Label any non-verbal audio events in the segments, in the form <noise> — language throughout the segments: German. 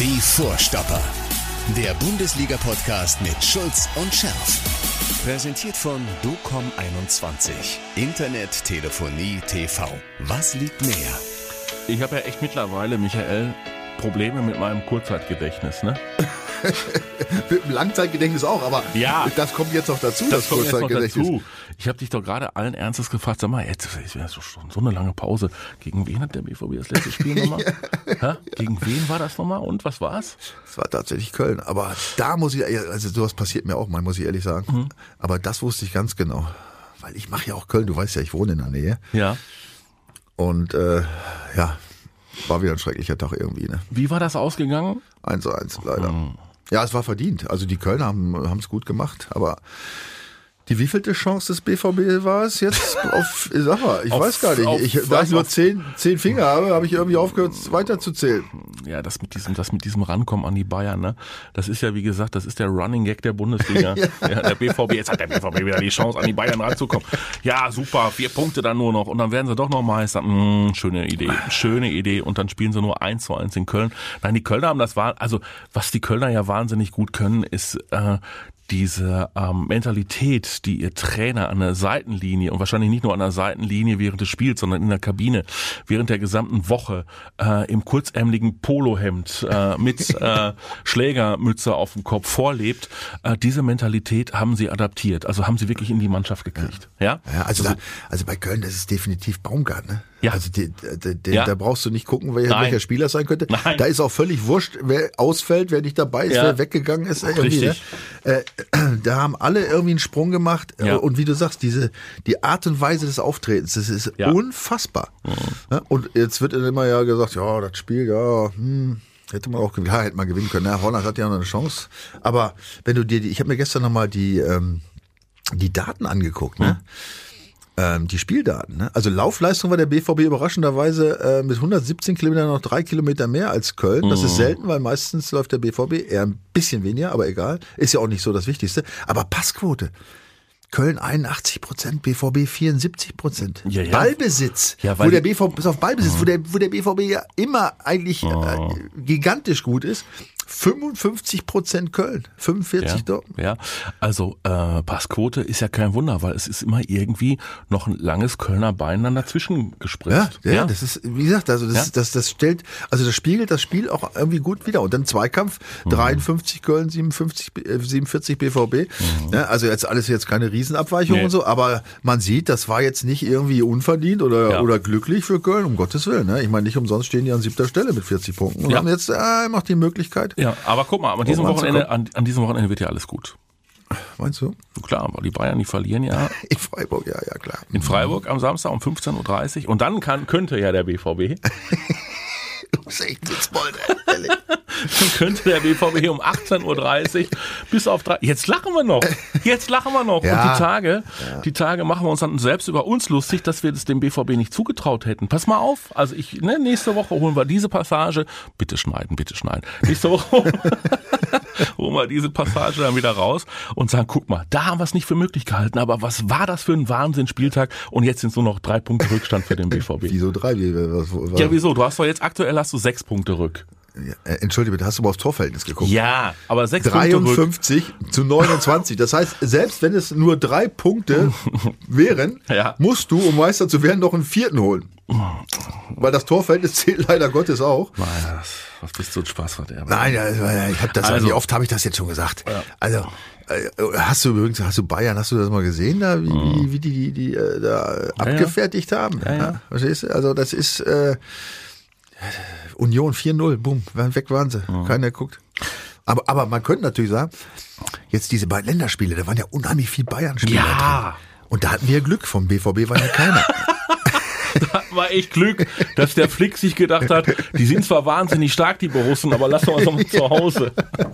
Die Vorstopper. Der Bundesliga-Podcast mit Schulz und Scherf. Präsentiert von DOCOM21. Internet, Telefonie, TV. Was liegt näher? Ich habe ja echt mittlerweile, Michael, Probleme mit meinem Kurzzeitgedächtnis, ne? <laughs> Mit dem Langzeitgedächtnis auch, aber Ja. das kommt jetzt noch dazu, das, Das Kurzzeitgedächtnis. dazu. Ich habe dich doch gerade allen Ernstes gefragt, sag mal, jetzt ist ja so- schon so eine lange Pause. Gegen wen hat der BVB das letzte Spiel <laughs> nochmal? Hä? Gegen wen war das nochmal und was war's? Das war tatsächlich Köln, aber da muss ich, also sowas passiert mir auch mal, muss ich ehrlich sagen. Mhm. Aber das wusste ich ganz genau, weil ich mache ja auch Köln, du weißt ja, ich wohne in der Nähe Ja. und äh, ja, war wieder ein schrecklicher Tag irgendwie, ne? Wie war das ausgegangen? 1 zu 1 leider. Mhm. Ja, es war verdient. Also die Kölner haben es gut gemacht, aber die wievielte Chance des BVB war es jetzt <laughs> auf, sag mal, ich Auf- weiß gar nicht. auf Ich, da ich nur zehn, zehn Finger habe, habe ich irgendwie aufgehört weiterzuzählen. Ja, das mit diesem, das mit diesem Rankommen an die Bayern, ne? Das ist ja, wie gesagt, das ist der Running Gag der Bundesliga. <laughs> ja. der BVB, jetzt hat der BVB wieder die Chance, an die Bayern ranzukommen. Ja, super, vier Punkte dann nur noch und dann werden sie doch noch Meister. Hm, schöne Idee, schöne Idee und dann spielen sie nur eins zu eins in Köln. Nein, die Kölner haben das war, also was die Kölner ja wahnsinnig gut können, ist äh, diese ähm, Mentalität, die ihr Trainer an der Seitenlinie und wahrscheinlich nicht nur an der Seitenlinie während des Spiels, sondern in der Kabine während der gesamten Woche äh, im kurzärmeligen Polohemd äh, mit <laughs> äh, Schlägermütze auf dem Kopf vorlebt, äh, diese Mentalität haben sie adaptiert, also haben sie wirklich in die Mannschaft gekriegt. Ja, Ja, also, da, also bei Köln, das ist definitiv Baumgart, ne? Ja. Also die, die, die, Ja. da brauchst du nicht gucken, wer, Nein. welcher Spieler sein könnte. Nein. Da ist auch völlig wurscht, wer ausfällt, wer nicht dabei ist, Ja. wer weggegangen ist. Irgendwie, Richtig. Ne? Äh, <clears throat> da haben alle irgendwie einen Sprung gemacht. Ja. Und wie du sagst, diese die Art und Weise des Auftretens, das ist unfassbar. Ja, und jetzt wird immer ja gesagt, ja, das Spiel, ja, hm, Hätte man auch ja, hätte man gewinnen können. Ja, Holland hat ja noch eine Chance. Aber wenn du dir die, ich habe mir gestern nochmal die, ähm, die Daten angeguckt, ne? Ähm, die Spieldaten. Ne? Also Laufleistung war der BVB überraschenderweise äh, mit 117 Kilometern noch drei Kilometer mehr als Köln. Das ist selten, weil meistens läuft der BVB eher ein bisschen weniger, aber egal. Ist ja auch nicht so das Wichtigste. Aber Passquote. Köln 81 Prozent, BVB 74 Prozent. Ja, ja. Ballbesitz, Ja, wo der BVB, bis auf Ballbesitz, wo der, wo der BVB ja immer eigentlich äh, gigantisch gut ist. 55 Prozent Köln, 45 Ja, Dortmund. ja, also äh, Passquote ist ja kein Wunder, weil es ist immer irgendwie noch ein langes Kölner Bein dann dazwischen Ja, gespritzt. ja, das ist, wie gesagt, also das, Ja. das, das stellt, also das spiegelt das Spiel auch irgendwie gut wieder. Und dann Zweikampf, Mhm. 53 Köln, 57, äh, 47 BVB. Ja, also jetzt alles jetzt keine Riesenabweichung Mhm. Nee. und so, aber man sieht, das war jetzt nicht irgendwie unverdient oder, Ja. oder glücklich für Köln, um Gottes Willen. Ne? Ich meine, nicht umsonst stehen die an siebter Stelle mit 40 Punkten und Ja. haben jetzt äh, noch die Möglichkeit. Ja, aber guck mal, an diesem Wochenende, an, an diesem Wochenende wird ja alles gut. Meinst du? Klar, weil die Bayern, die verlieren ja <laughs> In Freiburg, ja, ja, klar. in Freiburg am Samstag um 15.30 Uhr und dann kann, könnte ja der BVB, <laughs> Ein Witzbold, ehrlich. dann könnte der BVB um 18.30 Uhr bis auf drei, jetzt lachen wir noch, jetzt lachen wir noch Ja. und die Tage, die Tage machen wir uns dann selbst über uns lustig, dass wir das dem BVB nicht zugetraut hätten. Pass mal auf, also ich, ne, nächste Woche holen wir diese Passage, bitte schneiden, bitte schneiden, nächste Woche <laughs> holen wir diese Passage dann wieder raus und sagen, guck mal, da haben wir es nicht für möglich gehalten, aber was war das für ein Wahnsinnsspieltag und jetzt sind es nur noch drei Punkte Rückstand für den BVB. Wieso drei? Was, was, Ja, wieso? Du hast doch jetzt aktuell hast du sechs Punkte rück. Äh, Entschuldige bitte, hast du mal aufs Torverhältnis geguckt? Ja, aber sechs Punkte rück. 53 zu 29. Das heißt, selbst wenn es nur drei Punkte <laughs> wären, Ja. musst du, um Meister zu werden, noch einen vierten holen. Weil das Torverhältnis <laughs> zählt leider Gottes auch. Nein, das, was bist du ein Spaßverderber? Nein, ich habe das, Also- wie oft habe ich das jetzt schon gesagt? Also, äh, hast du übrigens, hast du Bayern, hast du das mal gesehen, da, wie, wie, wie die, die, die äh, da abgefertigt haben? Ja, ja. Verstehst du? Also, das ist äh, Union 4-0, bumm, weg waren sie. Keiner guckt. Aber, aber man könnte natürlich sagen, jetzt diese beiden Länderspiele, da waren ja unheimlich viel Bayern-Spieler Ja. drin. Und da hatten wir Glück, vom BVB war ja keiner. <laughs> War echt Glück, dass der Flick sich gedacht hat, die sind zwar wahnsinnig stark, die Borussen, aber lassen wir uns doch mal zu Hause. ja,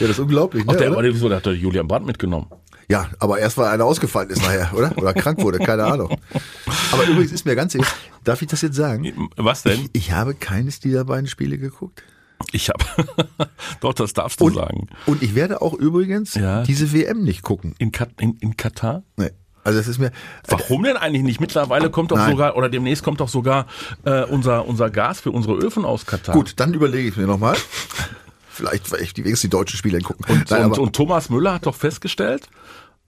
das ist unglaublich. Ach, Ne, der, oder? der hat Julian Brandt mitgenommen. Ja, aber erst weil einer ausgefallen ist nachher, oder? Oder krank wurde, keine Ahnung. Aber übrigens ist mir ganz ehrlich, darf ich das jetzt sagen? Was denn? Ich, ich habe keines dieser beiden Spiele geguckt. Ich hab. <laughs> Doch, das darfst du Und, sagen. und ich werde auch übrigens Ja. diese WM nicht gucken. In, Kat in, in Katar? Nee. Also das ist mir. Warum denn eigentlich nicht? Mittlerweile kommt doch Nein. sogar, oder demnächst kommt doch sogar äh, unser, unser Gas für unsere Öfen aus Katar. Gut, dann überlege ich mir nochmal. Vielleicht, vielleicht die wenigstens die deutschen Spiele gucken. Und, Nein, und, und Thomas Müller hat doch festgestellt,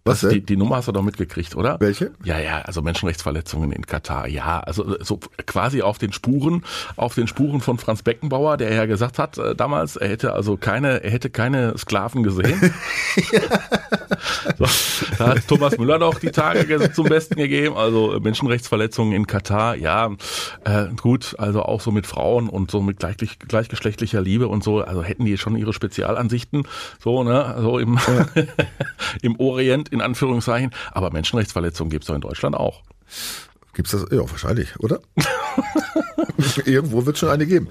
Was dass die, die Nummer hast du doch mitgekriegt, oder? Welche? Ja, ja, also Menschenrechtsverletzungen in Katar. Ja, also so quasi auf den Spuren, auf den Spuren von Franz Beckenbauer, der ja gesagt hat äh, damals, er hätte also keine, er hätte keine Sklaven gesehen. <laughs> so, da hat Thomas Müller doch die Tage ge- zum Besten gegeben. Also äh, Menschenrechtsverletzungen in Katar, ja, äh, gut, also auch so mit Frauen und so mit gleich, gleichgeschlechtlicher Liebe und so, also hätten die schon ihre Spezialansichten, so, ne, so im, <laughs> im Orient in Anführungszeichen. Aber Menschenrechtsverletzungen gibt's doch in Deutschland auch. Gibt's das? Ja, wahrscheinlich, oder? <laughs> Irgendwo wird schon eine geben.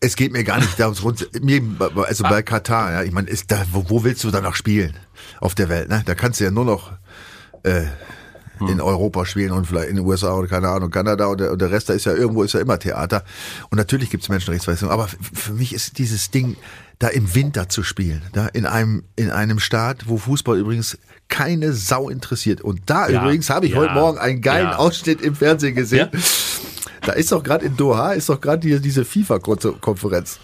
Es geht mir gar nicht darum, mir, also bei Katar, ja, ich meine, ist da, wo, wo willst du da noch spielen auf der Welt? Ne? Da kannst du ja nur noch äh, in Europa spielen und vielleicht in den USA oder keine Ahnung, Kanada und der, und der Rest, da ist ja irgendwo ist ja immer Theater. Und natürlich gibt's Menschenrechtsverletzungen, aber für mich ist dieses Ding, da im Winter zu spielen, da in einem in einem Staat, wo Fußball übrigens keine Sau interessiert. Und da Ja, übrigens habe ich ja, heute Morgen einen geilen ja. Ausschnitt im Fernsehen gesehen. Da ist doch gerade in Doha, ist doch gerade die, diese FIFA-Konferenz.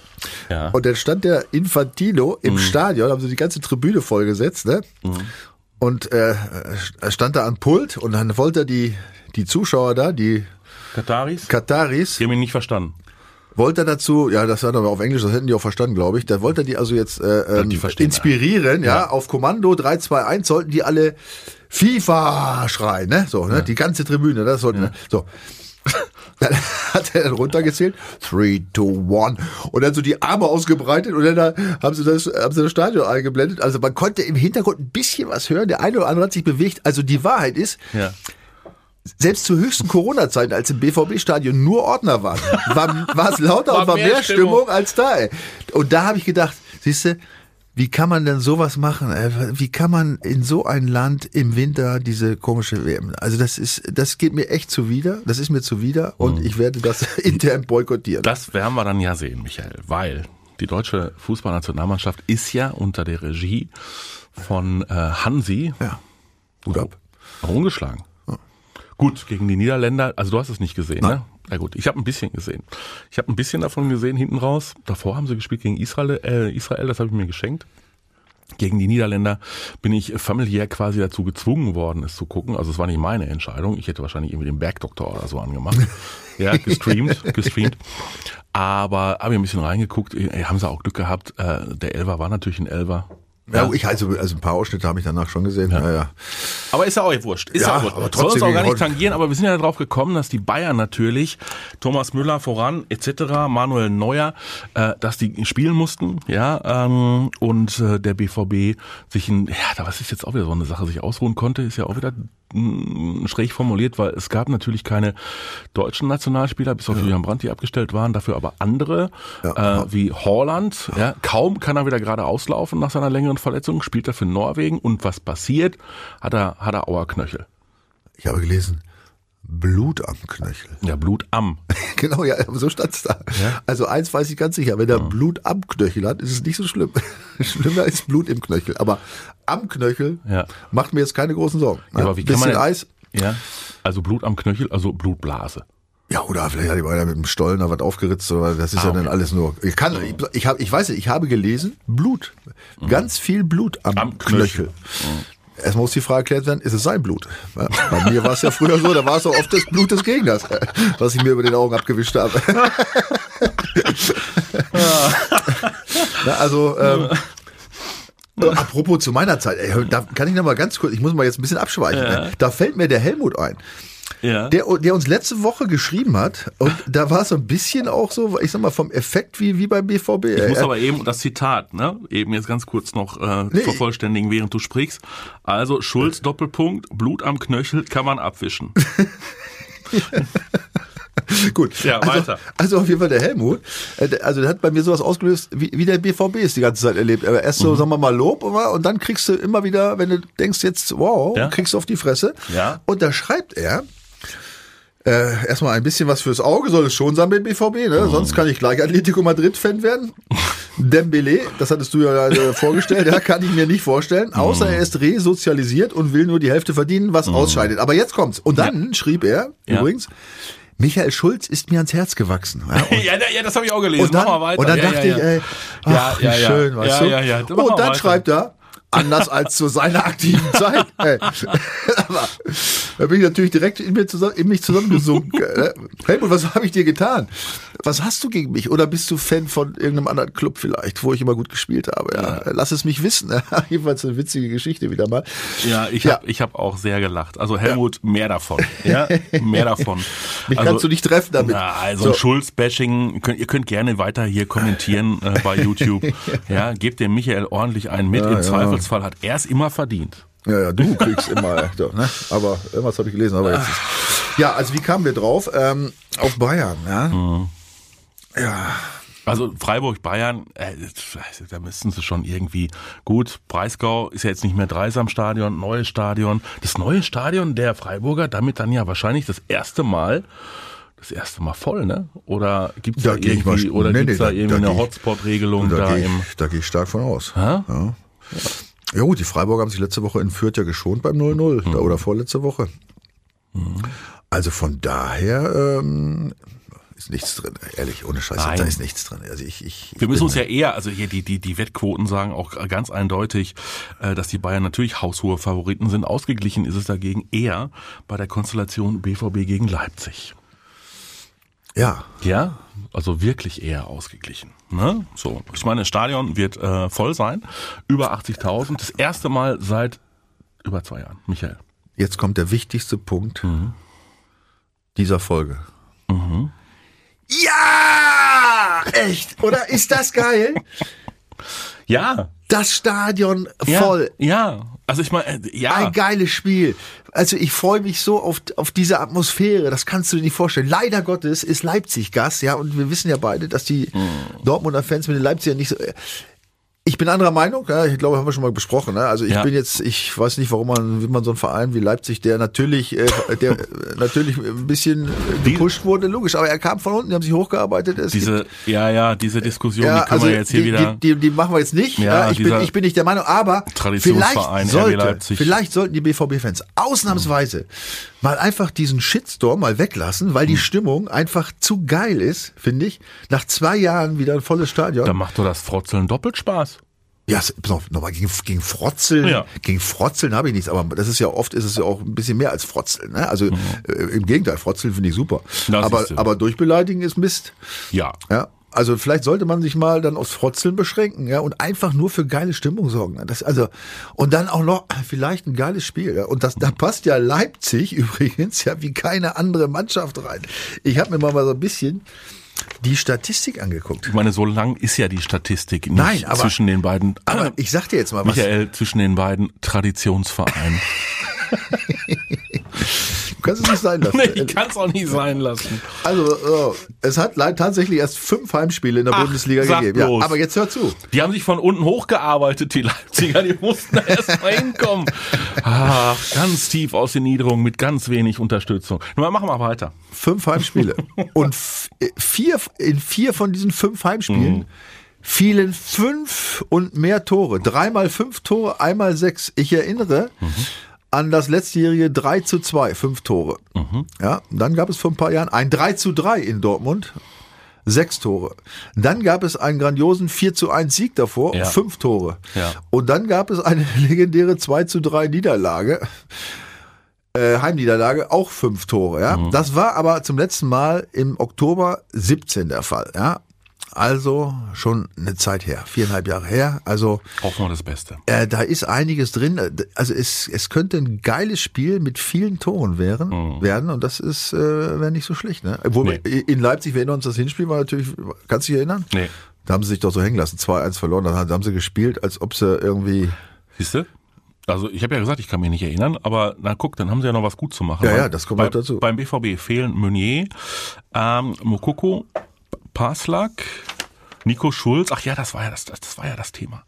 Ja. Und dann stand der Infantino im Stadion, haben sie die ganze Tribüne vollgesetzt, ne? Und äh, er stand da am Pult und dann wollte er die, die Zuschauer da, die Kataris? Kataris, Die haben ihn nicht verstanden. Wollte er dazu, ja, das war aber auf Englisch, das hätten die auch verstanden, glaube ich. Da wollte er die also jetzt äh, ähm, inspirieren, ja. Ja. auf Kommando 3, 2, 1 sollten die alle FIFA schreien, ne? So, ne? Die ganze Tribüne, das sollten, so. <laughs> Dann hat er dann runtergezählt, 3, 2, 1 und dann so die Arme ausgebreitet und dann da haben sie das, haben sie das Stadion eingeblendet. Also man konnte im Hintergrund ein bisschen was hören, der eine oder andere hat sich bewegt. Also die Wahrheit ist, Ja. Selbst zu höchsten Corona-Zeiten, als im BVB-Stadion nur Ordner waren, war, war es lauter War und war mehr mehr, Stimmung. Stimmung. als da. Ey. Und da habe ich gedacht, siehst du, wie kann man denn sowas machen? ey? Wie kann man in so ein Land im Winter diese komische WM? Also das ist, das geht mir echt zuwider. Das ist mir zuwider und ich werde das <laughs> intern boykottieren. Das werden wir dann ja sehen, Michael, weil die deutsche Fußballnationalmannschaft ist ja unter der Regie von äh, Hansi ja, gut ab. ungeschlagen. Gut, gegen die Niederländer, also du hast es nicht gesehen, ne? Ja gut, ich habe ein bisschen gesehen. Ich habe ein bisschen davon gesehen hinten raus. Davor haben sie gespielt gegen Israel, äh, Israel das habe ich mir geschenkt. Gegen die Niederländer bin ich familiär quasi dazu gezwungen worden, es zu gucken. Also es war nicht meine Entscheidung. Ich hätte wahrscheinlich irgendwie den Bergdoktor oder so angemacht. ja, <laughs> gestreamt, gestreamt. Aber habe ich ein bisschen reingeguckt. Ey, haben sie auch Glück gehabt. Äh, der Elver war natürlich ein Elver. Ja, ich also, also ein paar Ausschnitte habe ich danach schon gesehen. Ja, ja. Aber ist ja auch wurscht. Ist ja, Ja, auch wurscht. aber Soll trotzdem uns auch gar nicht tangieren, aber wir sind ja darauf gekommen, dass die Bayern natürlich, Thomas Müller voran, etc., Manuel Neuer, äh, dass die spielen mussten, ja, ähm, und äh, der BVB sich ein, ja, da was ist jetzt auch wieder so eine Sache, sich ausruhen konnte, ist ja auch wieder schräg formuliert, weil es gab natürlich keine deutschen Nationalspieler, bis auf Julian Brandt, die abgestellt waren, dafür aber andere, äh, wie Holland, ja, kaum kann er wieder gerade auslaufen nach seiner längeren Verletzung, spielt er für Norwegen und was passiert, hat er, hat er Auerknöchel. Ich habe gelesen, Blut am Knöchel. Ja, Blut am. <laughs> Genau, ja, so stand's da. Also eins weiß ich ganz sicher, wenn er Blut am Knöchel hat, ist es nicht so schlimm. <laughs> Schlimmer ist Blut im Knöchel. Aber am Knöchel Ja. macht mir jetzt keine großen Sorgen. Ja, aber wie kann bisschen man denn- Eis. Ja, also Blut am Knöchel, also Blutblase. Ja, oder vielleicht hat jemand mit dem Stollen da was aufgeritzt, oder das ist Ah, ja okay. dann alles nur. Ich kann, ich, ich habe, ich weiß nicht, ich habe gelesen, Blut. Ganz viel Blut am, Mhm. Am Knöchel. Knöchel. Erstmal muss die Frage erklärt werden, ist es sein Blut? Bei mir war es ja früher so, da war es auch oft das Blut des Gegners, <laughs> was ich mir über den Augen abgewischt habe. <laughs> <laughs> Na, also, ähm, äh, apropos zu meiner Zeit, ey, da kann ich noch mal ganz kurz, ich muss mal jetzt ein bisschen abschweichen. ne? Da fällt mir der Helmut ein. Ja. Der, der uns letzte Woche geschrieben hat und da war es so ein bisschen auch so, ich sag mal, vom Effekt wie, wie beim BVB. Ich muss Er- aber eben das Zitat, ne, eben jetzt ganz kurz noch äh, Nee. vervollständigen, während du sprichst. Also Schulz Doppelpunkt, Blut am Knöchel kann man abwischen. <laughs> <laughs> <laughs> Gut. Ja, also, weiter. Also auf jeden Fall der Helmut, äh, also der hat bei mir sowas ausgelöst, wie, wie der BVB es die ganze Zeit erlebt. Aber erst Mhm. so, sagen wir mal, Lob und dann kriegst du immer wieder, wenn du denkst jetzt, wow, Ja. kriegst du auf die Fresse. Ja. Und da schreibt er, äh, erstmal ein bisschen was fürs Auge soll es schon sein mit BVB, ne? Mhm. Sonst kann ich gleich Atletico Madrid-Fan werden. <laughs> Dembele, das hattest du ja äh, vorgestellt, ja, kann ich mir nicht vorstellen. Außer Mhm. er ist resozialisiert und will nur die Hälfte verdienen, was ausscheidet. Aber jetzt kommt's. Und dann schrieb er, Ja. übrigens, Michael Schulz ist mir ans Herz gewachsen. Ja, <laughs> und, ja, ja, das habe ich auch gelesen. und dann, Mach mal weiter. und dann ja, dachte ja, ja. ich, ey, Ach, wie ja, ja. schön, weißt Ja, du? ja, ja. Mach Und mal dann weiter. schreibt er, anders als zu seiner aktiven <laughs> Zeit. Hey. Aber <laughs> da bin ich natürlich direkt in, mir zusammen, in mich zusammengesunken. <laughs> Helmut, was habe ich dir getan? Was hast du gegen mich? Oder bist du Fan von irgendeinem anderen Club vielleicht, wo ich immer gut gespielt habe? Ja, Lass es mich wissen. <laughs> Jedenfalls eine witzige Geschichte wieder mal. Ja, ich Ja. habe ich hab auch sehr gelacht. Also Helmut, mehr davon. Ja, <laughs> mehr davon. Mich also, kannst du nicht treffen damit. Na, also So. Schulz-Bashing, ihr könnt, gerne weiter hier kommentieren äh, bei YouTube. ja, gebt dem Michael ordentlich einen mit. Im ja. Zweifelsfall hat er es immer verdient. Ja, ja, du kriegst immer, <laughs> doch, ne? Aber irgendwas habe ich gelesen, aber jetzt ist. Ja, also wie kamen wir drauf? Ähm, auf Bayern, ja. Mhm. Ja. Also Freiburg-Bayern, äh, da müssten sie schon irgendwie gut. Breisgau ist ja jetzt nicht mehr Dreisamstadion, neues Stadion. Das neue Stadion der Freiburger, damit dann ja wahrscheinlich das erste Mal, das erste Mal voll, ne? Oder gibt's da, Da geh mal irgendwie, sch- oder nee, gibt's nee, da da- irgendwie da eine geh Hotspot-Regelung Da, da gehe im, ich, da gehe ich stark von aus. Ja. ja gut, die Freiburger haben sich letzte Woche in Fürth ja geschont beim 0-0 Mhm. oder vorletzte Woche. Also von daher ähm, ist nichts drin, ehrlich, ohne Scheiß, Nein. da ist nichts drin. Also ich, ich, Wir müssen uns ja eher, also hier die, die, die Wettquoten sagen auch ganz eindeutig, äh, dass die Bayern natürlich haushohe Favoriten sind. Ausgeglichen ist es dagegen eher bei der Konstellation BVB gegen Leipzig. ja, Ja, also wirklich eher ausgeglichen. Ne? So, ich meine, das Stadion wird äh, voll sein, über 80.000, das erste Mal seit über zwei Jahren. Michael. jetzt kommt der wichtigste Punkt Mhm. dieser Folge. Ja, echt, oder ist das geil? Ja, Das Stadion ja, voll. Ja, also ich meine, äh, ja. Ein geiles Spiel. Also ich freue mich so auf, auf diese Atmosphäre, das kannst du dir nicht vorstellen. Leider Gottes ist Leipzig Gast, ja, und wir wissen ja beide, dass die Hm. Dortmunder Fans mit den Leipzigern nicht so. Ich bin anderer Meinung, ja, ich glaube, haben wir schon mal besprochen. Ne? Also ich Ja. bin jetzt, ich weiß nicht, warum man, wie man so einen Verein wie Leipzig, der natürlich, äh, der äh, natürlich ein bisschen gepusht wurde, logisch, aber er kam von unten, die haben sich hochgearbeitet. Es gibt- diese, ja, ja, diese Diskussion, ja, die können also wir jetzt hier die, wieder. Die, die, die machen wir jetzt nicht. Ja, ich, bin, ich bin nicht der Meinung, aber vielleicht, sollte, Leipzig. vielleicht sollten die BVB-Fans ausnahmsweise mal einfach diesen Shitstorm mal weglassen, weil die Hm. Stimmung einfach zu geil ist, finde ich. Nach zwei Jahren wieder ein volles Stadion. da macht doch das Frotzeln doppelt Spaß. Ja, pass auf, nochmal gegen, gegen Frotzeln, Ja. gegen Frotzeln habe ich nichts, aber das ist ja oft ist es ja auch ein bisschen mehr als Frotzeln. Ne? Also äh, im Gegenteil, Frotzeln finde ich super. Aber, aber durchbeleidigen ist Mist. Ja. Ja, also vielleicht sollte man sich mal dann aufs Frotzeln beschränken, ja, und einfach nur für geile Stimmung sorgen. Das, also, und dann auch noch vielleicht ein geiles Spiel. Ja. Und das, da passt ja Leipzig <laughs> übrigens ja wie keine andere Mannschaft rein. Ich habe mir mal so ein bisschen die Statistik angeguckt. Ich meine, so lang ist ja die Statistik nicht Nein, aber- zwischen den beiden. Aber ich sag dir jetzt mal was. Michael, zwischen den beiden Traditionsvereinen. <laughs> Du kannst es nicht sein lassen. nee, ich kann es auch nicht sein lassen. Also, äh, es hat tatsächlich erst fünf Heimspiele in der Ach, Bundesliga gegeben. Ja, aber jetzt hör zu. Die haben sich von unten hochgearbeitet, die Leipziger, die mussten da <laughs> erst mal hinkommen. Ach, ganz tief aus den Niederungen mit ganz wenig Unterstützung. Nun, machen wir weiter. Fünf Heimspiele. <laughs> Und äh, vier, in vier von diesen fünf Heimspielen fielen fünf und mehr Tore. Dreimal fünf Tore, einmal sechs. Ich erinnere an das letztjährige 3 zu 2, fünf Tore. Ja, und dann gab es vor ein paar Jahren ein 3 zu 3 in Dortmund. Sechs Tore. Dann gab es einen grandiosen 4 zu 1 Sieg davor, Ja. fünf Tore. Ja. Und dann gab es eine <laughs> legendäre 2 zu 3 Niederlage äh, Heimniederlage auch fünf Tore. Ja, das war aber zum letzten Mal im Oktober 17 der Fall. Ja, also schon eine Zeit her, viereinhalb Jahre her. Also Hoffen wir das Beste. äh, da ist einiges drin. Also es, es könnte ein geiles Spiel mit vielen Toren wären, werden und das ist äh, wäre nicht so schlecht. Ne? Wo Nee. in Leipzig, wir erinnern uns das Hinspiel war natürlich, kannst du dich erinnern? Nee. Da haben sie sich doch so hängen lassen, 2-1 verloren. Dann haben sie gespielt, als ob sie irgendwie Siehst du? Also ich habe ja gesagt, ich kann mich nicht erinnern, aber na guck, dann haben sie ja noch was gut zu machen. Ja, ja, das kommt bei, dazu. Beim BVB fehlen Meunier, ähm, Mokoko, Paslak, Nico Schulz. Ach ja, das war ja das, das, das war ja das Thema.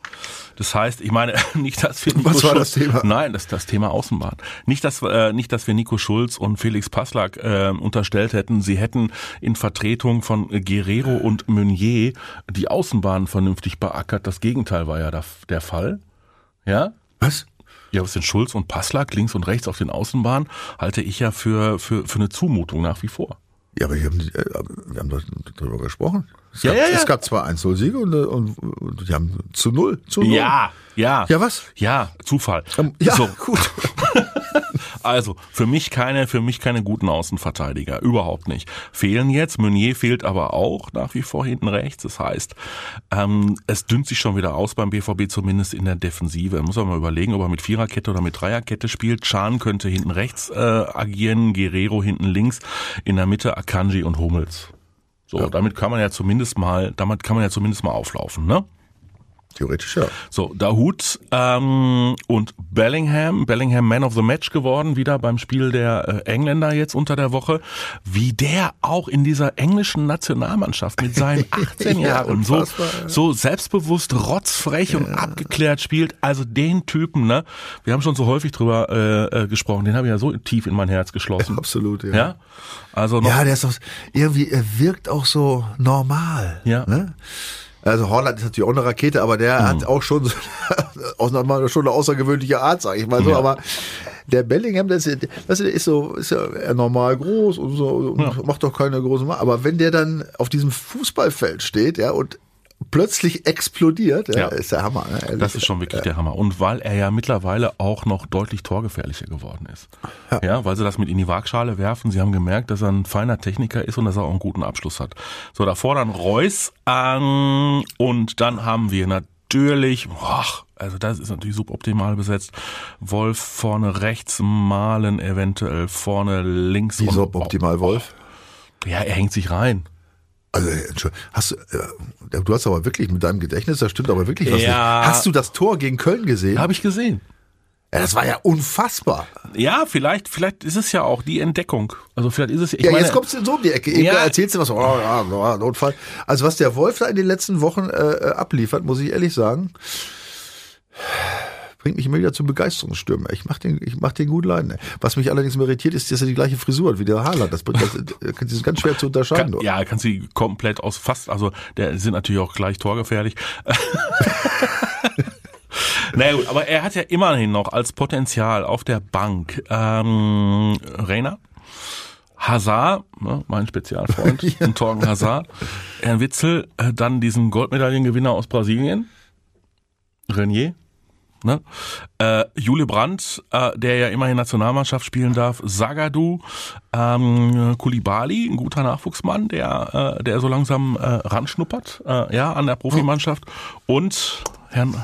Das heißt, ich meine <laughs> nicht, dass wir Nico Was war Schulz, das Thema? Nein, das das Thema Außenbahn. Nicht, dass äh, nicht, dass wir Nico Schulz und Felix Paslak äh, unterstellt hätten, sie hätten in Vertretung von Guerrero und Meunier die Außenbahn vernünftig beackert. Das Gegenteil war ja der, der Fall. Ja, was? ja, was sind Schulz und Passlack links und rechts auf den Außenbahnen, halte ich ja für, für, für eine Zumutung nach wie vor. Ja, aber wir haben, äh, wir haben darüber gesprochen. Es Ja, gab, ja, ja. Es gab zwar 1-0-Siege und, äh, und, und die haben zu null. Zu null. Ja, ja. Ja, was? Ja, Zufall. Ähm, Ja, So, <laughs> gut. <laughs> Also, für mich keine, für mich keine guten Außenverteidiger. Überhaupt nicht. Fehlen jetzt. Meunier fehlt aber auch nach wie vor hinten rechts. Das heißt, ähm, es dünnt sich schon wieder aus beim BVB, zumindest in der Defensive. Muss man mal überlegen, ob er mit Viererkette oder mit Dreierkette spielt. Chan könnte hinten rechts äh, agieren, Guerrero hinten links, in der Mitte Akanji und Hummels. So, damit kann man ja zumindest mal, damit kann man ja zumindest mal auflaufen, ne? Theoretisch ja. So, Dahut ähm, und Bellingham, Bellingham Man of the Match geworden, wieder beim Spiel der äh, Engländer jetzt unter der Woche. Wie der auch in dieser englischen Nationalmannschaft mit seinen <laughs> 18 Ja, Jahren so, ja. so selbstbewusst, rotzfrech und abgeklärt spielt. Also den Typen, ne? Wir haben schon so häufig drüber äh, äh, gesprochen. Den habe ich ja so tief in mein Herz geschlossen. <laughs> Absolut, ja. Ja, also noch. Ja, der ist doch, irgendwie, er wirkt auch so normal. Ja. Ne? Also Holland ist natürlich auch eine Rakete, aber der Mhm. hat auch schon so, <laughs> schon eine außergewöhnliche Art, sage ich mal so. Ja. Aber der Bellingham, der ist, der ist so, ist ja normal groß und so, und macht doch keine großen Aber wenn der dann auf diesem Fußballfeld steht, ja, und plötzlich explodiert, ja, Ja. ist der Hammer. Ne. Das ist schon wirklich der Hammer. Und weil er ja mittlerweile auch noch deutlich torgefährlicher geworden ist. Ja. weil sie das mit in die Waagschale werfen. Sie haben gemerkt, dass er ein feiner Techniker ist und dass er auch einen guten Abschluss hat. So, davor dann Reus ähm, und dann haben wir natürlich, boah, also das ist natürlich suboptimal besetzt. Wolf vorne rechts, Malen eventuell vorne links. Wie suboptimal, Wolf? Ja, er hängt sich rein. Also, hast du, äh, du hast aber wirklich mit deinem Gedächtnis, da stimmt aber wirklich was Ja. nicht. Hast du das Tor gegen Köln gesehen? Habe ich gesehen. Ja, das war ja unfassbar. Ja, vielleicht, vielleicht ist es ja auch die Entdeckung. Also vielleicht ist es. Ich ja, meine, jetzt kommst du so um die Ecke. Eben Ja. erzählst du was, oh, ja, ja, Notfall. Also was der Wolf da in den letzten Wochen äh, abliefert, muss ich ehrlich sagen, bringt mich immer wieder zu Begeisterungsstürmen. Ich mach den, ich mach den gut leiden. Was mich allerdings irritiert, ist, dass er die gleiche Frisur hat wie der Haaland. Das, das, das ist ganz schwer zu unterscheiden. Kann, ja, kann sie komplett aus fast, also der sind natürlich auch gleich torgefährlich. <laughs> naja gut, aber er hat ja immerhin noch als Potenzial auf der Bank ähm, Reiner, Hazard, ne, mein Spezialfreund, <laughs> und Torgen Hazard, Herrn Witzel, äh, dann diesen Goldmedaillengewinner aus Brasilien, Renier, Ne? Äh, Jule Brandt, äh, der ja immerhin Nationalmannschaft spielen darf, Sagadu, ähm, Kulibali, ein guter Nachwuchsmann, der, äh, der so langsam äh, ranschnuppert, äh, ja, an der Profimannschaft und Herrn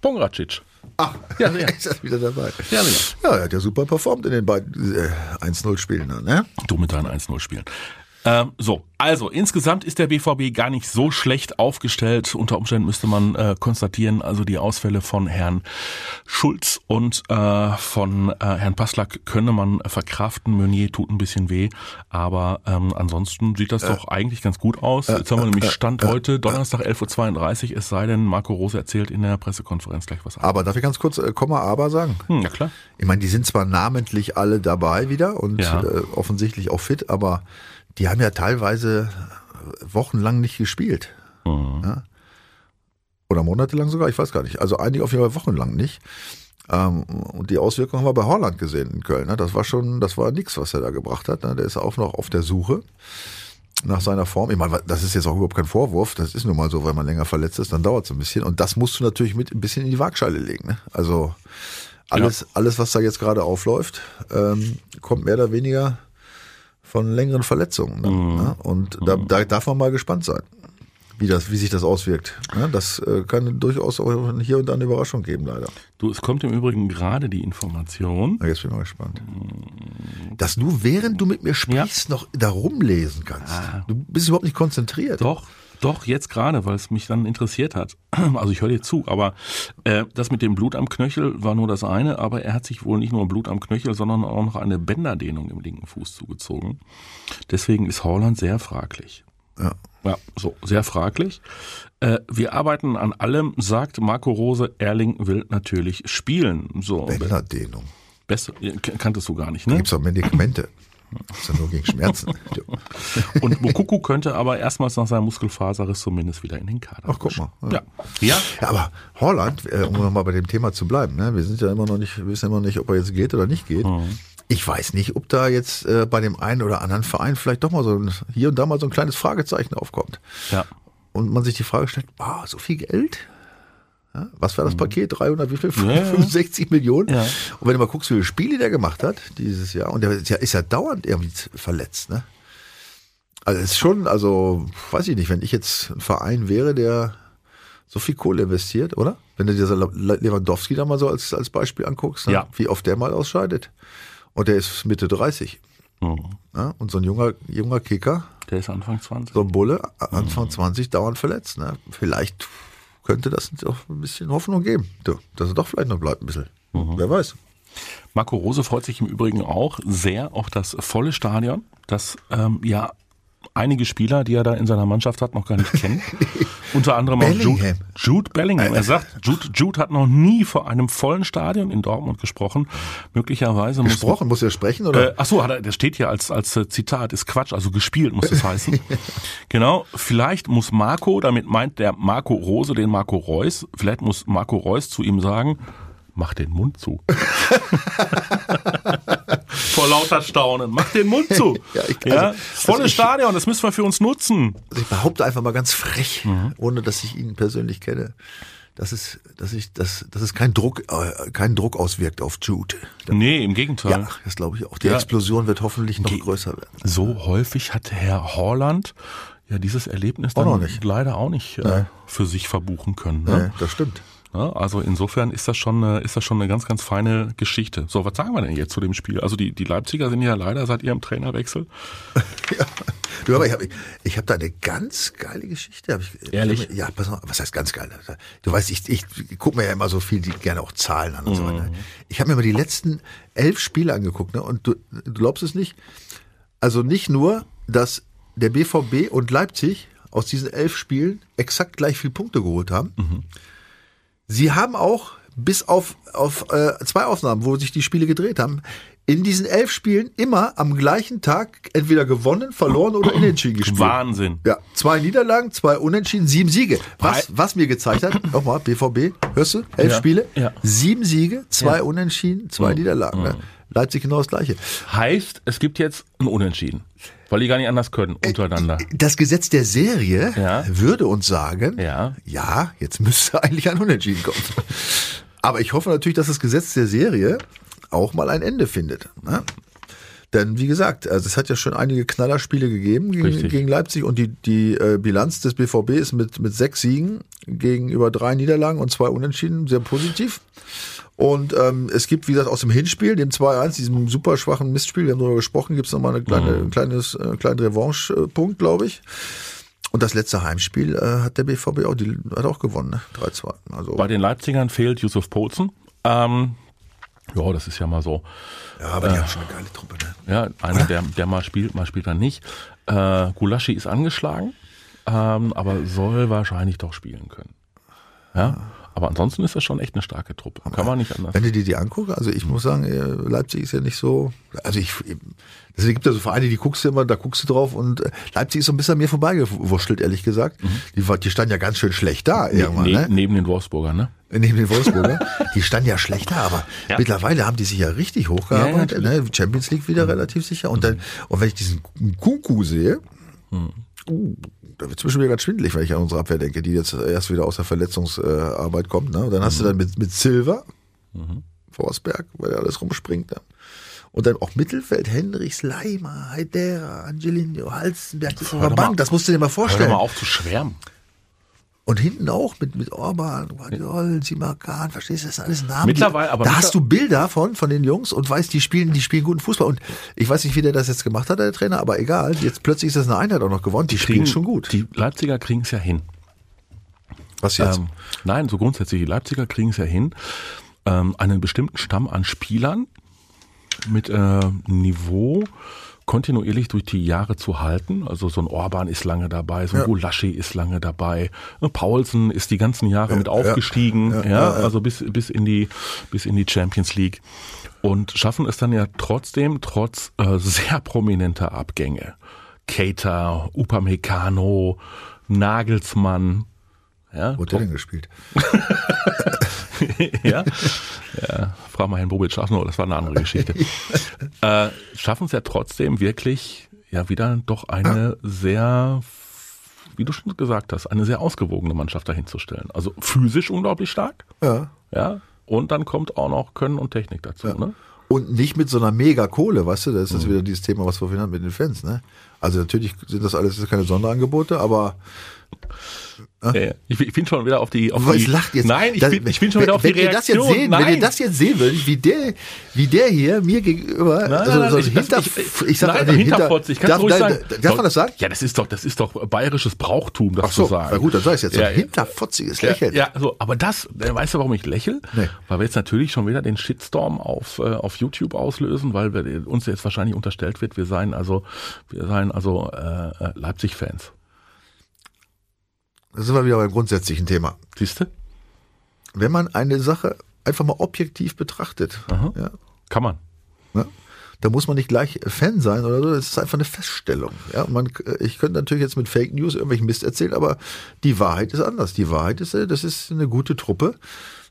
Pongracic. Ach, Ja, <laughs> ja. ist das wieder dabei. Ja, genau. Ja, er hat ja super performt in den beiden äh, 1-0-Spielen. dann, Ne? Du mit deinen 1-0 spielen. Ähm, so, also insgesamt ist der BVB gar nicht so schlecht aufgestellt. Unter Umständen müsste man äh, konstatieren, also die Ausfälle von Herrn Schulz und äh, von äh, Herrn Passlack könne man verkraften. Meunier tut ein bisschen weh, aber ähm, ansonsten sieht das doch eigentlich ganz gut aus. Jetzt haben wir nämlich Stand heute, Donnerstag 11.32 Uhr, es sei denn, Marco Rose erzählt in der Pressekonferenz gleich was anderes. Aber darf ich ganz kurz äh, Komma aber sagen? Hm, ja klar. Ich meine, die sind zwar namentlich alle dabei wieder und Ja. äh, offensichtlich auch fit, aber die haben ja teilweise wochenlang nicht gespielt. Mhm. Ja? Oder monatelang sogar, ich weiß gar nicht. Also einige auf jeden Fall wochenlang nicht. Ähm, und die Auswirkungen haben wir bei Holland gesehen in Köln. Ne? Das war schon, das war nix, was er da gebracht hat. Ne? Der ist auch noch auf der Suche nach seiner Form. Ich meine, das ist jetzt auch überhaupt kein Vorwurf. Das ist nun mal so, wenn man länger verletzt ist, dann dauert es ein bisschen. Und das musst du natürlich mit ein bisschen in die Waagschale legen. Ne? Also alles, alles, was da jetzt gerade aufläuft, ähm, kommt mehr oder weniger von längeren Verletzungen. Ne? Ne? Und da, da darf man mal gespannt sein, wie, das, wie sich das auswirkt. Ne? Das äh, kann durchaus auch hier und da eine Überraschung geben, leider. Du, es kommt im Übrigen gerade die Information. Jetzt bin ich mal gespannt. Dass du, während du mit mir sprichst, noch da rumlesen kannst. Du bist überhaupt nicht konzentriert. Doch, doch, jetzt gerade, weil es mich dann interessiert hat. <clears throat> Also ich höre dir zu, aber äh, das mit dem Blut am Knöchel war nur das eine, aber er hat sich wohl nicht nur Blut am Knöchel, sondern auch noch eine Bänderdehnung im linken Fuß zugezogen. Deswegen ist Holland sehr fraglich. Ja. Ja, so, sehr fraglich. Äh, wir arbeiten an allem, sagt Marco Rose. Erling will natürlich spielen. So, Bänderdehnung. besser, kanntest du gar nicht, ne? Gibt's auch Medikamente. Das ist ja nur gegen Schmerzen. <laughs> Und Mukuku könnte aber erstmals nach seinem Muskelfaserriss zumindest wieder in den Kader. Ach, guck mal. Ja. Ja. Ja, aber Holland, äh, um nochmal bei dem Thema zu bleiben, ne? wir sind ja immer noch nicht, wir wissen immer nicht, ob er jetzt geht oder nicht geht. ich weiß nicht, ob da jetzt äh, bei dem einen oder anderen Verein vielleicht doch mal so ein, hier und da mal so ein kleines Fragezeichen aufkommt. Ja. Und man sich die Frage stellt, wow, so viel Geld? Ja, was war das Paket? 300, wie viel? Mhm. Ja, ja. 65 Millionen? Und wenn du mal guckst, wie viele Spiele der gemacht hat dieses Jahr, und der ist ja, ist ja dauernd irgendwie verletzt, ne? Also es ist schon, also weiß ich nicht, wenn ich jetzt ein Verein wäre, der so viel Kohle investiert, oder? Wenn du dir Lewandowski da mal so als, als Beispiel anguckst, ne? Wie oft der mal ausscheidet. Und der ist Mitte 30. Mhm. Ja? Und so ein junger, junger Kicker, Der ist Anfang 20. so ein Bulle, Anfang 20, dauernd verletzt. Ne? Vielleicht könnte das doch ein bisschen Hoffnung geben, dass er doch vielleicht noch bleibt ein bisschen. Wer weiß. Marco Rose freut sich im Übrigen auch sehr auf das volle Stadion, das ähm, ja einige Spieler, die er da in seiner Mannschaft hat, noch gar nicht kennen. <laughs> Unter anderem auch Jude, Bellingham. Jude Bellingham. Er sagt, Jude, Jude hat noch nie vor einem vollen Stadion in Dortmund gesprochen. Möglicherweise muss Gesprochen, muss er sprechen, oder? Äh, ach so, hat er, das steht hier als, als äh, Zitat, ist Quatsch, also gespielt muss es <laughs> heißen. genau, vielleicht muss Marco, damit meint der Marco Rose den Marco Reus, vielleicht muss Marco Reus zu ihm sagen, mach den Mund zu. <laughs> Vor lauter Staunen, mach den Mund zu. <laughs> Ja, ich- ja, also- volles also Stadion, das müssen wir für uns nutzen. Also ich behaupte einfach mal ganz frech, Mhm. ohne dass ich ihn persönlich kenne, dass es, dass ich, dass, dass es keinen Druck, äh, keinen Druck auswirkt auf Jude. Nee, im Gegenteil. Ja, das glaube ich auch. Die Ja. Explosion wird hoffentlich noch Ge- größer werden. So häufig hat Herr Horland ja dieses Erlebnis Auch dann leider auch nicht äh, für sich verbuchen können. Ne? Ja, das stimmt. Ja, also insofern ist das schon eine, ist das schon eine ganz, ganz feine Geschichte. So, was sagen wir denn jetzt zu dem Spiel? Also die, die Leipziger sind ja leider seit ihrem Trainerwechsel. <laughs> Ja. Du, aber ich habe ich hab da eine ganz geile Geschichte. Hab ich, Ehrlich? Ich ja, pass mal, was heißt ganz geil? Du weißt, ich, ich gucke mir ja immer so viel, die gerne auch Zahlen an und so weiter. Ich habe mir mal die letzten elf Spiele angeguckt, ne? Und du, du glaubst es nicht. Also nicht nur, dass der BVB und Leipzig aus diesen elf Spielen exakt gleich viel Punkte geholt haben. Sie haben auch bis auf, auf äh, zwei Ausnahmen, wo sich die Spiele gedreht haben, in diesen elf Spielen immer am gleichen Tag entweder gewonnen, verloren oder unentschieden gespielt. Wahnsinn. Ja, zwei Niederlagen, zwei Unentschieden, sieben Siege. Was, was mir gezeigt hat, <clears throat> nochmal, BVB, hörst du? Elf Ja, Spiele, ja. sieben Siege, zwei Unentschieden, zwei Niederlagen. Ne? Leipzig genau das Gleiche. Heißt, es gibt jetzt ein Unentschieden. Weil die gar nicht anders können untereinander. Das Gesetz der Serie Ja. würde uns sagen, Ja. ja, jetzt müsste <laughs> eigentlich ein Unentschieden kommen. Aber ich hoffe natürlich, dass das Gesetz der Serie auch mal ein Ende findet. Ne? Denn wie gesagt, also es hat ja schon einige Knallerspiele gegeben gegen, Richtig. gegen Leipzig und die, die äh, Bilanz des BVB ist mit, mit sechs Siegen gegenüber drei Niederlagen und zwei Unentschieden sehr positiv. Und ähm, es gibt, wie gesagt, aus dem Hinspiel, dem 2-1, diesem super schwachen Mistspiel, wir haben darüber gesprochen, gibt es nochmal eine kleine, ein kleines, äh, kleinen Revanche-Punkt, glaube ich. Und das letzte Heimspiel äh, hat der BVB auch, die hat auch gewonnen, ne? 3-2. Also, Bei den Leipzigern fehlt Yusuf Pozen. Ähm, ja, das ist ja mal so. ja, aber die haben schon eine geile Truppe, ne? Ja, einer, der, der mal spielt, mal spielt er nicht. Äh, Gulaschi ist angeschlagen, ähm, aber soll wahrscheinlich doch spielen können. Ja, aber ansonsten ist das schon echt eine starke Truppe. Kann man nicht anders. Wenn du dir die anguckst, also ich muss sagen, äh, Leipzig ist ja nicht so, also ich, es gibt ja so Vereine, die guckst du immer, da guckst du drauf und äh, Leipzig ist so ein bisschen an mir vorbeigewurschtelt, ehrlich gesagt. Die, war- die standen ja ganz schön schlecht da irgendwann, Ne, ne? Neben den Wolfsburger, ne? Neben den Wolfsburger. <laughs> Die standen ja schlecht da, aber Ja. mittlerweile haben die sich ja richtig hochgearbeitet. Ja, ne? Champions League wieder relativ sicher. Und dann, und wenn ich diesen Kuku sehe, uh, da wird es mir ganz schwindelig, wenn ich an unsere Abwehr denke, die jetzt erst wieder aus der Verletzungsarbeit kommt. Ne? Und dann hast du dann mit, mit Silver, Forsberg, weil er alles rumspringt. Ne? Und dann auch Mittelfeld, Hendricks, Leimer, Heidera, Angelino, Halstenberg, das Hör mal- Bank, das musst du dir mal Hör vorstellen. doch mal auf zu schwärmen. Und hinten auch mit, mit Orban, Guardiol, Simakan, verstehst du, das sind alles Namen. Mittlerweile, aber da mittler- hast du Bilder von, von den Jungs und weißt, die spielen, die spielen guten Fußball. Und ich weiß nicht, wie der das jetzt gemacht hat, der Trainer, aber egal. Jetzt plötzlich ist das eine Einheit auch noch gewonnen. Die spielen schon gut. Die Leipziger kriegen es ja hin. Was jetzt? Ähm, nein, so grundsätzlich, die Leipziger kriegen es ja hin, ähm, einen bestimmten Stamm an Spielern mit äh, Niveau kontinuierlich durch die Jahre zu halten. Also so ein Orban ist lange dabei, so ein Ja. Gulaschi ist lange dabei. Äh, Paulsen ist die ganzen Jahre mit aufgestiegen, ja, Ja, ja, ja. also bis, bis in die, bis in die Champions League. Und schaffen es dann ja trotzdem, trotz äh, sehr prominenter Abgänge. Cater, Upamecano, Nagelsmann, Ja, Wo hat der denn gespielt? <laughs> ja. ja. Frag mal Herrn Bobic, no, das war eine andere Geschichte. <laughs> äh, schaffen es ja trotzdem wirklich ja wieder doch eine sehr, wie du schon gesagt hast, eine sehr ausgewogene Mannschaft dahinzustellen. Also physisch unglaublich stark. Ja. Ja. Und dann kommt auch noch Können und Technik dazu. Ne? Und nicht mit so einer Mega-Kohle, weißt du, das ist Mhm. wieder dieses Thema, was wir vorhin hatten mit den Fans, ne? Also natürlich sind das alles keine Sonderangebote, aber Ja, ja. Ich, ich bin schon wieder auf die. Auf Was die lacht jetzt? Nein, ich Das- bin, ich bin schon wieder auf wenn die ihr das jetzt Reaktion. sehen. Wenn ihr das jetzt sehen würdet, wie der, wie der hier mir gegenüber, Nein, also, nein, so ich- hinter, ich- ich, sag nein, nee, hinter- hinterfotzig, kannst darf, du ruhig nein, sagen. darf man das sagen? Ja, das ist doch, das ist doch bayerisches Brauchtum, das Ach so, zu sagen. na gut, dann sag ich jetzt. So Ja, ein ja. hinterfotziges Ja, Lächeln. ja, so, aber das, äh, weißt du, warum ich lächel? Nee. Weil wir jetzt natürlich schon wieder den Shitstorm auf, äh, auf YouTube auslösen, weil wir, uns jetzt wahrscheinlich unterstellt wird, wir seien also, wir seien also äh, äh, Leipzig-Fans. Da sind wir wieder beim grundsätzlichen Thema. Siehst du? Wenn man eine Sache einfach mal objektiv betrachtet, ja, Kann man. Ne? Da muss man nicht gleich Fan sein oder so. Das ist einfach eine Feststellung. Ja, man, ich könnte natürlich jetzt mit Fake News irgendwelchen Mist erzählen, aber die Wahrheit ist anders. Die Wahrheit ist, äh, das ist eine gute Truppe,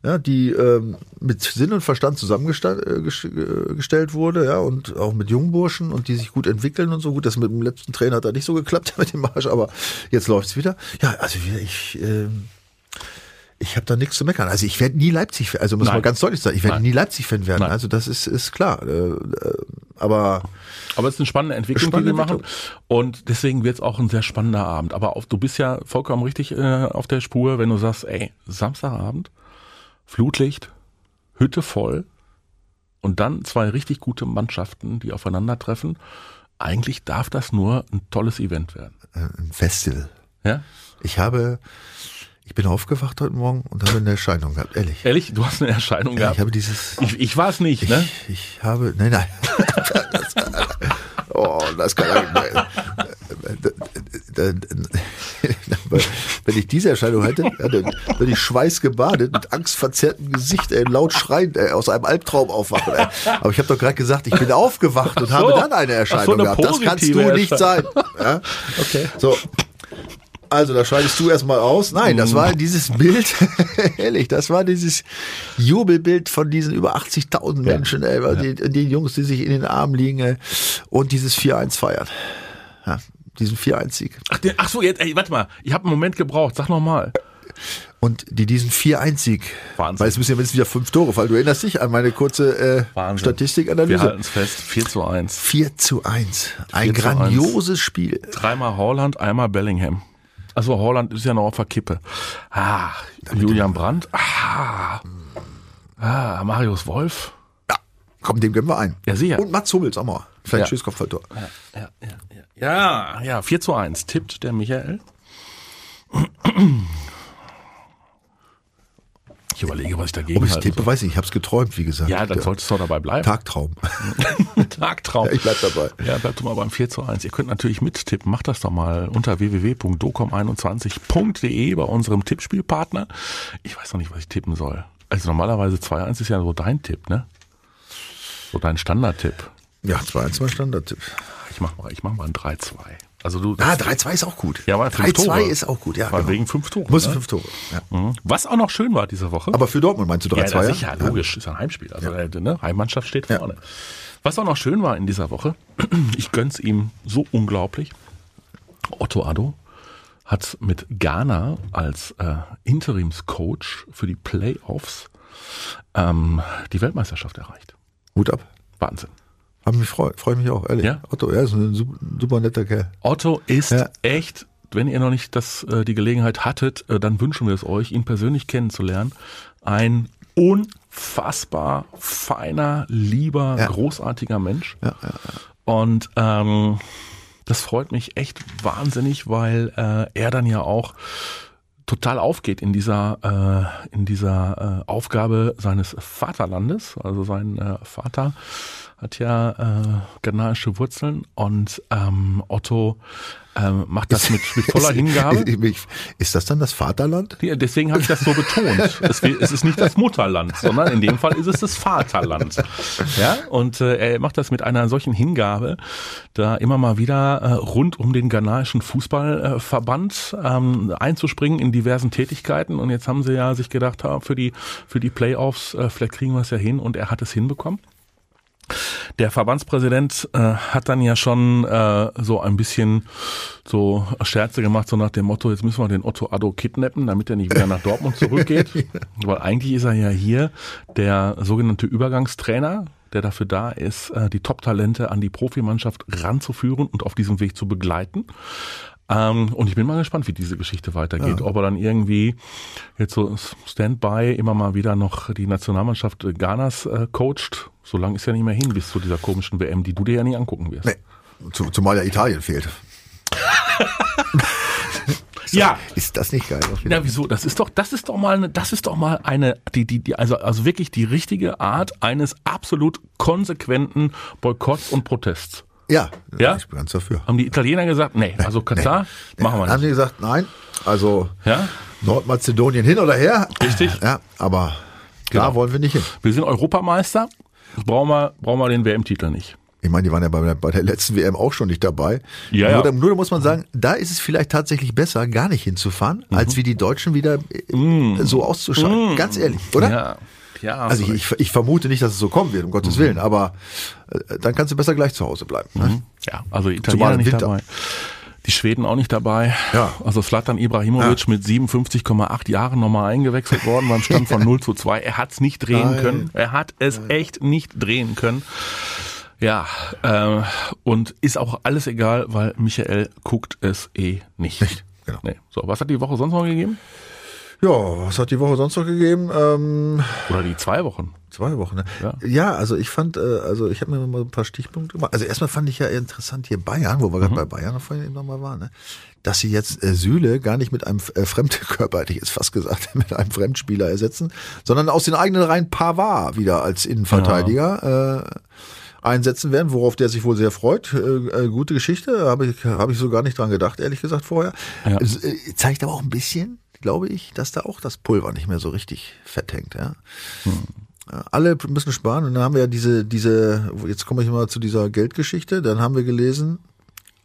ja, die ähm, mit Sinn und Verstand zusammengestellt äh, äh, wurde, ja, und auch mit Jungburschen und die sich gut entwickeln und so gut. Das mit dem letzten Trainer hat da nicht so geklappt <laughs> mit dem Marsch, aber jetzt läuft's wieder. Ja, also ich. Ähm, ich habe da nichts zu meckern. Also ich werde nie Leipzig, also muss Nein. man ganz deutlich sagen, ich werde nie Leipzig-Fan werden. Nein. Also das ist, ist klar. Äh, äh, aber Aber es ist eine spannende Entwicklung, Spannende die wir machen. Und deswegen wird es auch ein sehr spannender Abend. Aber auf, du bist ja vollkommen richtig äh, auf der Spur, wenn du sagst, ey, Samstagabend, Flutlicht, Hütte voll und dann zwei richtig gute Mannschaften, die aufeinandertreffen. Eigentlich darf das nur ein tolles Event werden. äh, ein Festival. Ja? Ich habe, ich bin aufgewacht heute Morgen und habe eine Erscheinung gehabt, ehrlich. Ehrlich, du hast eine Erscheinung Ja, gehabt. ich habe dieses, Ich, ich war es nicht, ne? ich, ich habe, nein, nein. Das, <laughs> oh, das kann <laughs> Wenn ich diese Erscheinung hätte, ja, dann würde ich schweißgebadet, mit angstverzerrtem Gesicht, ey, laut schreiend, ey, aus einem Albtraum aufwachen. Ey. Aber ich habe doch gerade gesagt, ich bin aufgewacht und Ach habe so. dann eine Ach so, Erscheinung eine gehabt. Das kannst du nicht sein. Ja? Okay. So. Also, da scheidest du erstmal aus. Nein, das war dieses Bild, <laughs> ehrlich, das war dieses Jubelbild von diesen über 80.000 Menschen, ey, weil die, die Jungs, die sich in den Armen liegen ey, und dieses 4-1 feiern. Ja, diesen 4-1-Sieg. Ach, den, ach so, jetzt, ey, warte mal. Ich habe einen Moment gebraucht. Sag noch mal. Und die diesen 4-1-Sieg, Wahnsinn. weil es müssen ja mindestens wieder fünf Tore fallen. Du erinnerst dich an meine kurze äh, Wahnsinn. Wir Statistikanalyse. halten es fest. 4 zu 1. 4 zu 1. Ein 4 zu 1. grandioses Spiel. Dreimal Holland, einmal Bellingham. Also Holland ist ja noch auf der Kippe. Ah, Julian Brandt. Ah, ah, Marius Wolf. Ja, komm, dem gönnen wir ein. Ja, sicher. Und Mats Hummels auch mal. Vielleicht Ja. ja. Schießkopfballtor. Ja, ja, ja. Ja, ja, 4 zu 1 tippt der Michael. Ich überlege, was ich dagegen Ob ich tippe, weiß ich, ich habe es geträumt, wie gesagt. Ja, dann Der solltest du doch dabei bleiben. Tagtraum. <laughs> Tagtraum. Ja, ich bleib dabei. Ja, bleib du mal beim 4 zu 1. Ihr könnt natürlich mittippen. Macht das doch mal unter www.docom21.de bei unserem Tippspielpartner. Ich weiß noch nicht, was ich tippen soll. Also normalerweise 2-1 ist ja so dein Tipp, ne? So dein Standardtipp. Ja, 2-1 mal Standardtipp. Ich mach mal, ich mach mal ein 3-2. Also du. Ah, 3-2 ist auch gut. Ja, weil fünf 3-2 Tore. ist auch gut, ja. Genau. wegen fünf Tore. Muss ne? fünf Tore. Ja. Mhm. Was auch noch schön war diese Woche. Aber für Dortmund meinst du 3-2? ja, sicher, logisch, ist ein Heimspiel. Also äh, ne, Heimmannschaft steht vorne. Was auch noch schön war in dieser Woche, <clears throat> ich gönn's ihm so unglaublich. Otto Addo hat mit Ghana als äh, Interimscoach für die Playoffs ähm, die Weltmeisterschaft erreicht. Hut ab. Wahnsinn. Hab mich freu, freu mich auch, ehrlich. Ja? Otto, er ist ein super, super netter Kerl. Otto ist Ja. echt, wenn ihr noch nicht das, äh, die Gelegenheit hattet, äh, dann wünschen wir es euch, ihn persönlich kennenzulernen. Ein unfassbar feiner, lieber, Ja. großartiger Mensch. Ja, ja, Und ähm, das freut mich echt wahnsinnig, weil äh, er dann ja auch total aufgeht in dieser äh, in dieser äh, Aufgabe seines Vaterlandes. Also sein äh, Vater hat ja äh, ghanaische Wurzeln und ähm, Otto ähm, macht das mit, mit voller <laughs> Hingabe. Ist das dann das Vaterland? Ja, deswegen habe ich das so betont. <laughs> Es, es, ist nicht das Mutterland, sondern in dem Fall ist es das Vaterland. Ja, und äh, er macht das mit einer solchen Hingabe, da immer mal wieder äh, rund um den ghanaischen Fußballverband äh, ähm, einzuspringen in diversen Tätigkeiten. Und jetzt haben sie ja sich gedacht, ha, für die für die Playoffs, äh, vielleicht kriegen wir es ja hin. Und er hat es hinbekommen. Der Verbandspräsident äh, hat dann ja schon äh, so ein bisschen so Scherze gemacht, so nach dem Motto, jetzt müssen wir den Otto Addo kidnappen, damit er nicht wieder nach Dortmund <laughs> zurückgeht. Weil eigentlich ist er ja hier der sogenannte Übergangstrainer, der dafür da ist, äh, die Top-Talente an die Profimannschaft ranzuführen und auf diesem Weg zu begleiten. Ähm, und ich bin mal gespannt, wie diese Geschichte weitergeht. Ja. Ob er dann irgendwie jetzt so Standby immer mal wieder noch die Nationalmannschaft Ghanas äh, coacht. So lange ist ja nicht mehr hin bis zu dieser komischen WM, die du dir ja nie angucken wirst. Nee. Zumal ja Italien fehlt. <laughs> ja. Ist das nicht geil? Ja, wieso? Das ist doch, das ist doch mal eine, das ist doch mal eine, die, die, die, also, also wirklich die richtige Art eines absolut konsequenten Boykotts und Protests. Ja, ja? ich bin ganz dafür. Haben die Italiener gesagt, nee, also Katar nee, machen wir nicht. Haben sie gesagt, nein, also ja? Nordmazedonien hin oder her. Richtig. Ja, aber da genau. wollen wir nicht hin. Wir sind Europameister, brauchen wir, brauchen wir den WM-Titel nicht. Ich meine, die waren ja bei der, bei der letzten WM auch schon nicht dabei. Ja, nur, ja. nur muss man sagen, da ist es vielleicht tatsächlich besser, gar nicht hinzufahren, mhm. als wie die Deutschen wieder mhm. so auszuschalten. Mhm. Ganz ehrlich, oder? Ja. Ja, also ich, ich, vermute nicht, dass es so kommen wird, um Gottes mhm. Willen, aber äh, dann kannst du besser gleich zu Hause bleiben. Ne? Mhm. Ja, also Italiener nicht dabei. Die Schweden auch nicht dabei. Ja. Also Slatan Ibrahimovic ja. mit 57,8 Jahren nochmal eingewechselt worden beim Stand von <laughs> 0 zu 2. Er hat es nicht drehen Nein. können. Er hat es Nein. echt nicht drehen können. Ja, äh, und ist auch alles egal, weil Michael guckt es eh nicht. Nicht, genau. Nee. So, was hat die Woche sonst noch gegeben? Ja, was hat die Woche sonst noch gegeben? Ähm, Oder die zwei Wochen. Zwei Wochen, ne? Ja, ja also ich fand, äh, also ich habe mir mal ein paar Stichpunkte gemacht. Also erstmal fand ich ja interessant hier Bayern, wo wir mhm. gerade bei Bayern vorhin eben nochmal waren, ne? dass sie jetzt äh, Süle gar nicht mit einem äh, Fremdkörper, <laughs> hätte ich jetzt fast gesagt, <laughs> mit einem Fremdspieler ersetzen, sondern aus den eigenen Reihen Pavard wieder als Innenverteidiger. Ja. Äh, einsetzen werden, worauf der sich wohl sehr freut. Äh, äh, gute Geschichte, habe ich, hab ich so gar nicht dran gedacht, ehrlich gesagt vorher. Ja. Äh, zeigt aber auch ein bisschen, glaube ich, dass da auch das Pulver nicht mehr so richtig fett hängt. Ja. Hm. Alle müssen sparen und dann haben wir ja diese, diese, jetzt komme ich mal zu dieser Geldgeschichte, dann haben wir gelesen,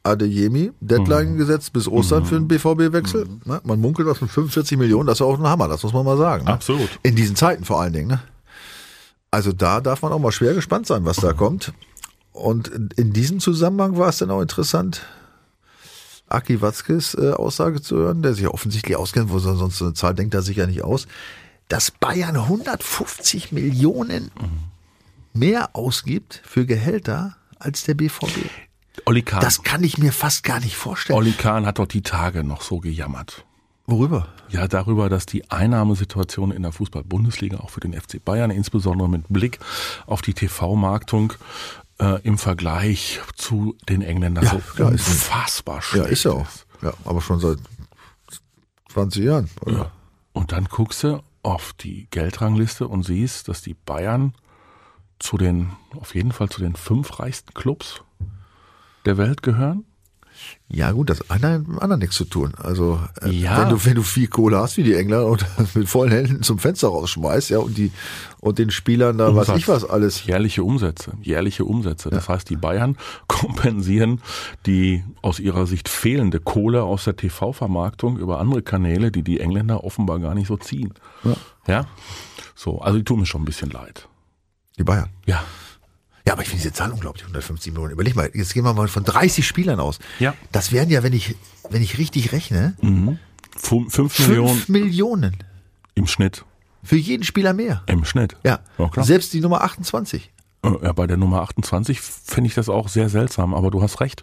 Adeyemi, Deadline mhm. gesetzt bis Ostern mhm. für den BVB-Wechsel. Mhm. Man munkelt was mit 45 Millionen, das ist auch ein Hammer, das muss man mal sagen. Ne? Absolut. In diesen Zeiten vor allen Dingen. Ne? Also da darf man auch mal schwer gespannt sein, was da kommt. Und in diesem Zusammenhang war es dann auch interessant, Aki Watzkes äh, Aussage zu hören, der sich offensichtlich auskennt, wo sonst so eine Zahl denkt er sich ja nicht aus, dass Bayern 150 Millionen mehr ausgibt für Gehälter als der BVB. Olli Kahn. Das kann ich mir fast gar nicht vorstellen. Olli Kahn hat doch die Tage noch so gejammert. Worüber? Ja, darüber, dass die Einnahmesituation in der Fußball-Bundesliga auch für den FC Bayern, insbesondere mit Blick auf die TV-Marktung, äh, im Vergleich zu den Engländern ja, so ja, unfassbar schlecht Ja, ist ja auch. Ja, aber schon seit 20 Jahren. Oder? Ja. Und dann guckst du auf die Geldrangliste und siehst, dass die Bayern zu den, auf jeden Fall zu den fünf reichsten Clubs der Welt gehören. Ja gut, das hat mit dem anderen nichts zu tun. Also äh, ja. wenn du wenn du viel Kohle hast wie die Engländer und <laughs> mit vollen Händen zum Fenster rausschmeißt, ja und die und den Spielern da was ich was alles. Jährliche Umsätze, jährliche Umsätze. Das ja. heißt, die Bayern <laughs> kompensieren die aus ihrer Sicht fehlende Kohle aus der TV-Vermarktung über andere Kanäle, die die Engländer offenbar gar nicht so ziehen. Ja. ja? So, also die tun mir schon ein bisschen leid. Die Bayern. Ja. Ja, aber ich finde diese Zahl unglaublich, 150 Millionen. Überleg mal, jetzt gehen wir mal von 30 Spielern aus. Ja. Das wären ja, wenn ich, wenn ich richtig rechne, mhm. fünf, fünf Millionen. Fünf Millionen. Im Schnitt. Für jeden Spieler mehr. Im Schnitt. Ja. ja Selbst die Nummer 28. Ja, bei der Nummer 28 finde ich das auch sehr seltsam, aber du hast recht.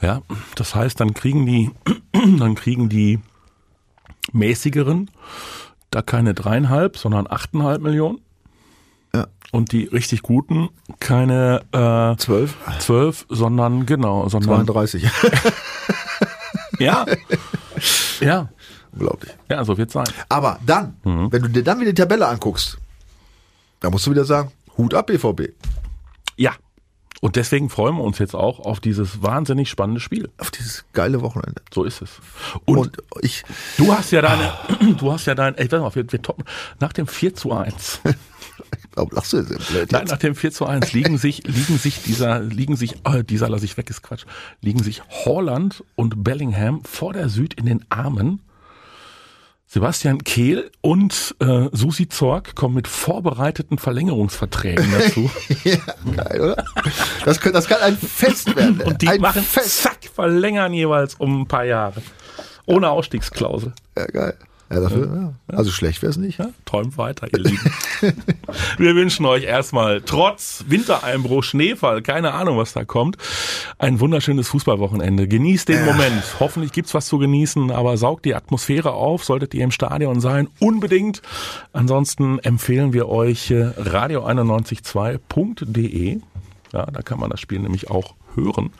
Ja, das heißt, dann kriegen die, <clears throat> dann kriegen die mäßigeren da keine dreieinhalb, sondern achteinhalb Millionen. Und die richtig guten, keine äh, zwölf, zwölf, sondern genau, sondern 32. <laughs> ja, ja, unglaublich. Ja, so wird's sein. Aber dann, mhm. wenn du dir dann wieder die Tabelle anguckst, da musst du wieder sagen, Hut ab BVB. Ja, Und deswegen freuen wir uns jetzt auch auf dieses wahnsinnig spannende Spiel. Auf dieses geile Wochenende. So ist es. Und, Und ich, du hast ja deine, <clears throat> du hast ja dein, ey, warte mal, wir, wir toppen, nach dem 4 zu 1. <laughs> <laughs> warum lachst du jetzt so blöd? Nein, nach dem 4 zu 1 liegen sich, liegen sich dieser, liegen sich, äh, dieser lasse ich weg, ist Quatsch, liegen sich Holland und Bellingham vor der Süd in den Armen. Sebastian Kehl und äh, Susi Zorg kommen mit vorbereiteten Verlängerungsverträgen <laughs> dazu. ja, geil, oder? Das, kann- das kann ein Fest <laughs> werden. Und die ein machen Fest. zack, verlängern jeweils um ein paar Jahre. Ohne Ausstiegsklausel. Ja, geil. Ja, dafür, ja. Also schlecht wäre es nicht. Ja, träumt weiter, ihr Lieben. <laughs> Wir wünschen euch erstmal trotz Wintereinbruch, Schneefall, keine Ahnung, was da kommt, ein wunderschönes Fußballwochenende. Genießt den Moment. Hoffentlich gibt's was zu genießen, aber saugt die Atmosphäre auf, solltet ihr im Stadion sein, unbedingt. Ansonsten empfehlen wir euch äh, radio912.de. Ja, da kann man das Spiel nämlich auch hören.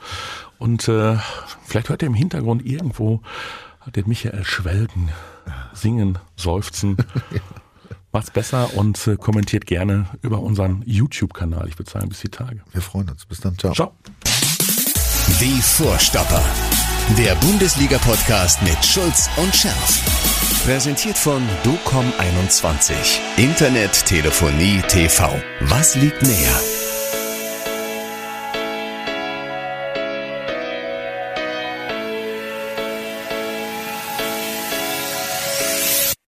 Und äh, vielleicht hört ihr im Hintergrund irgendwo den Michael Schwelgen singen, seufzen. <laughs> Macht's besser und äh, kommentiert gerne über unseren YouTube-Kanal. Ich würde sagen, bis die Tage. Wir freuen uns. Bis dann. Ciao. Ciao. Die Vorstopper. Der Bundesliga-Podcast mit Schulz und Scherf. Präsentiert von DOCOM21. Internet, Telefonie, TV. Was liegt näher?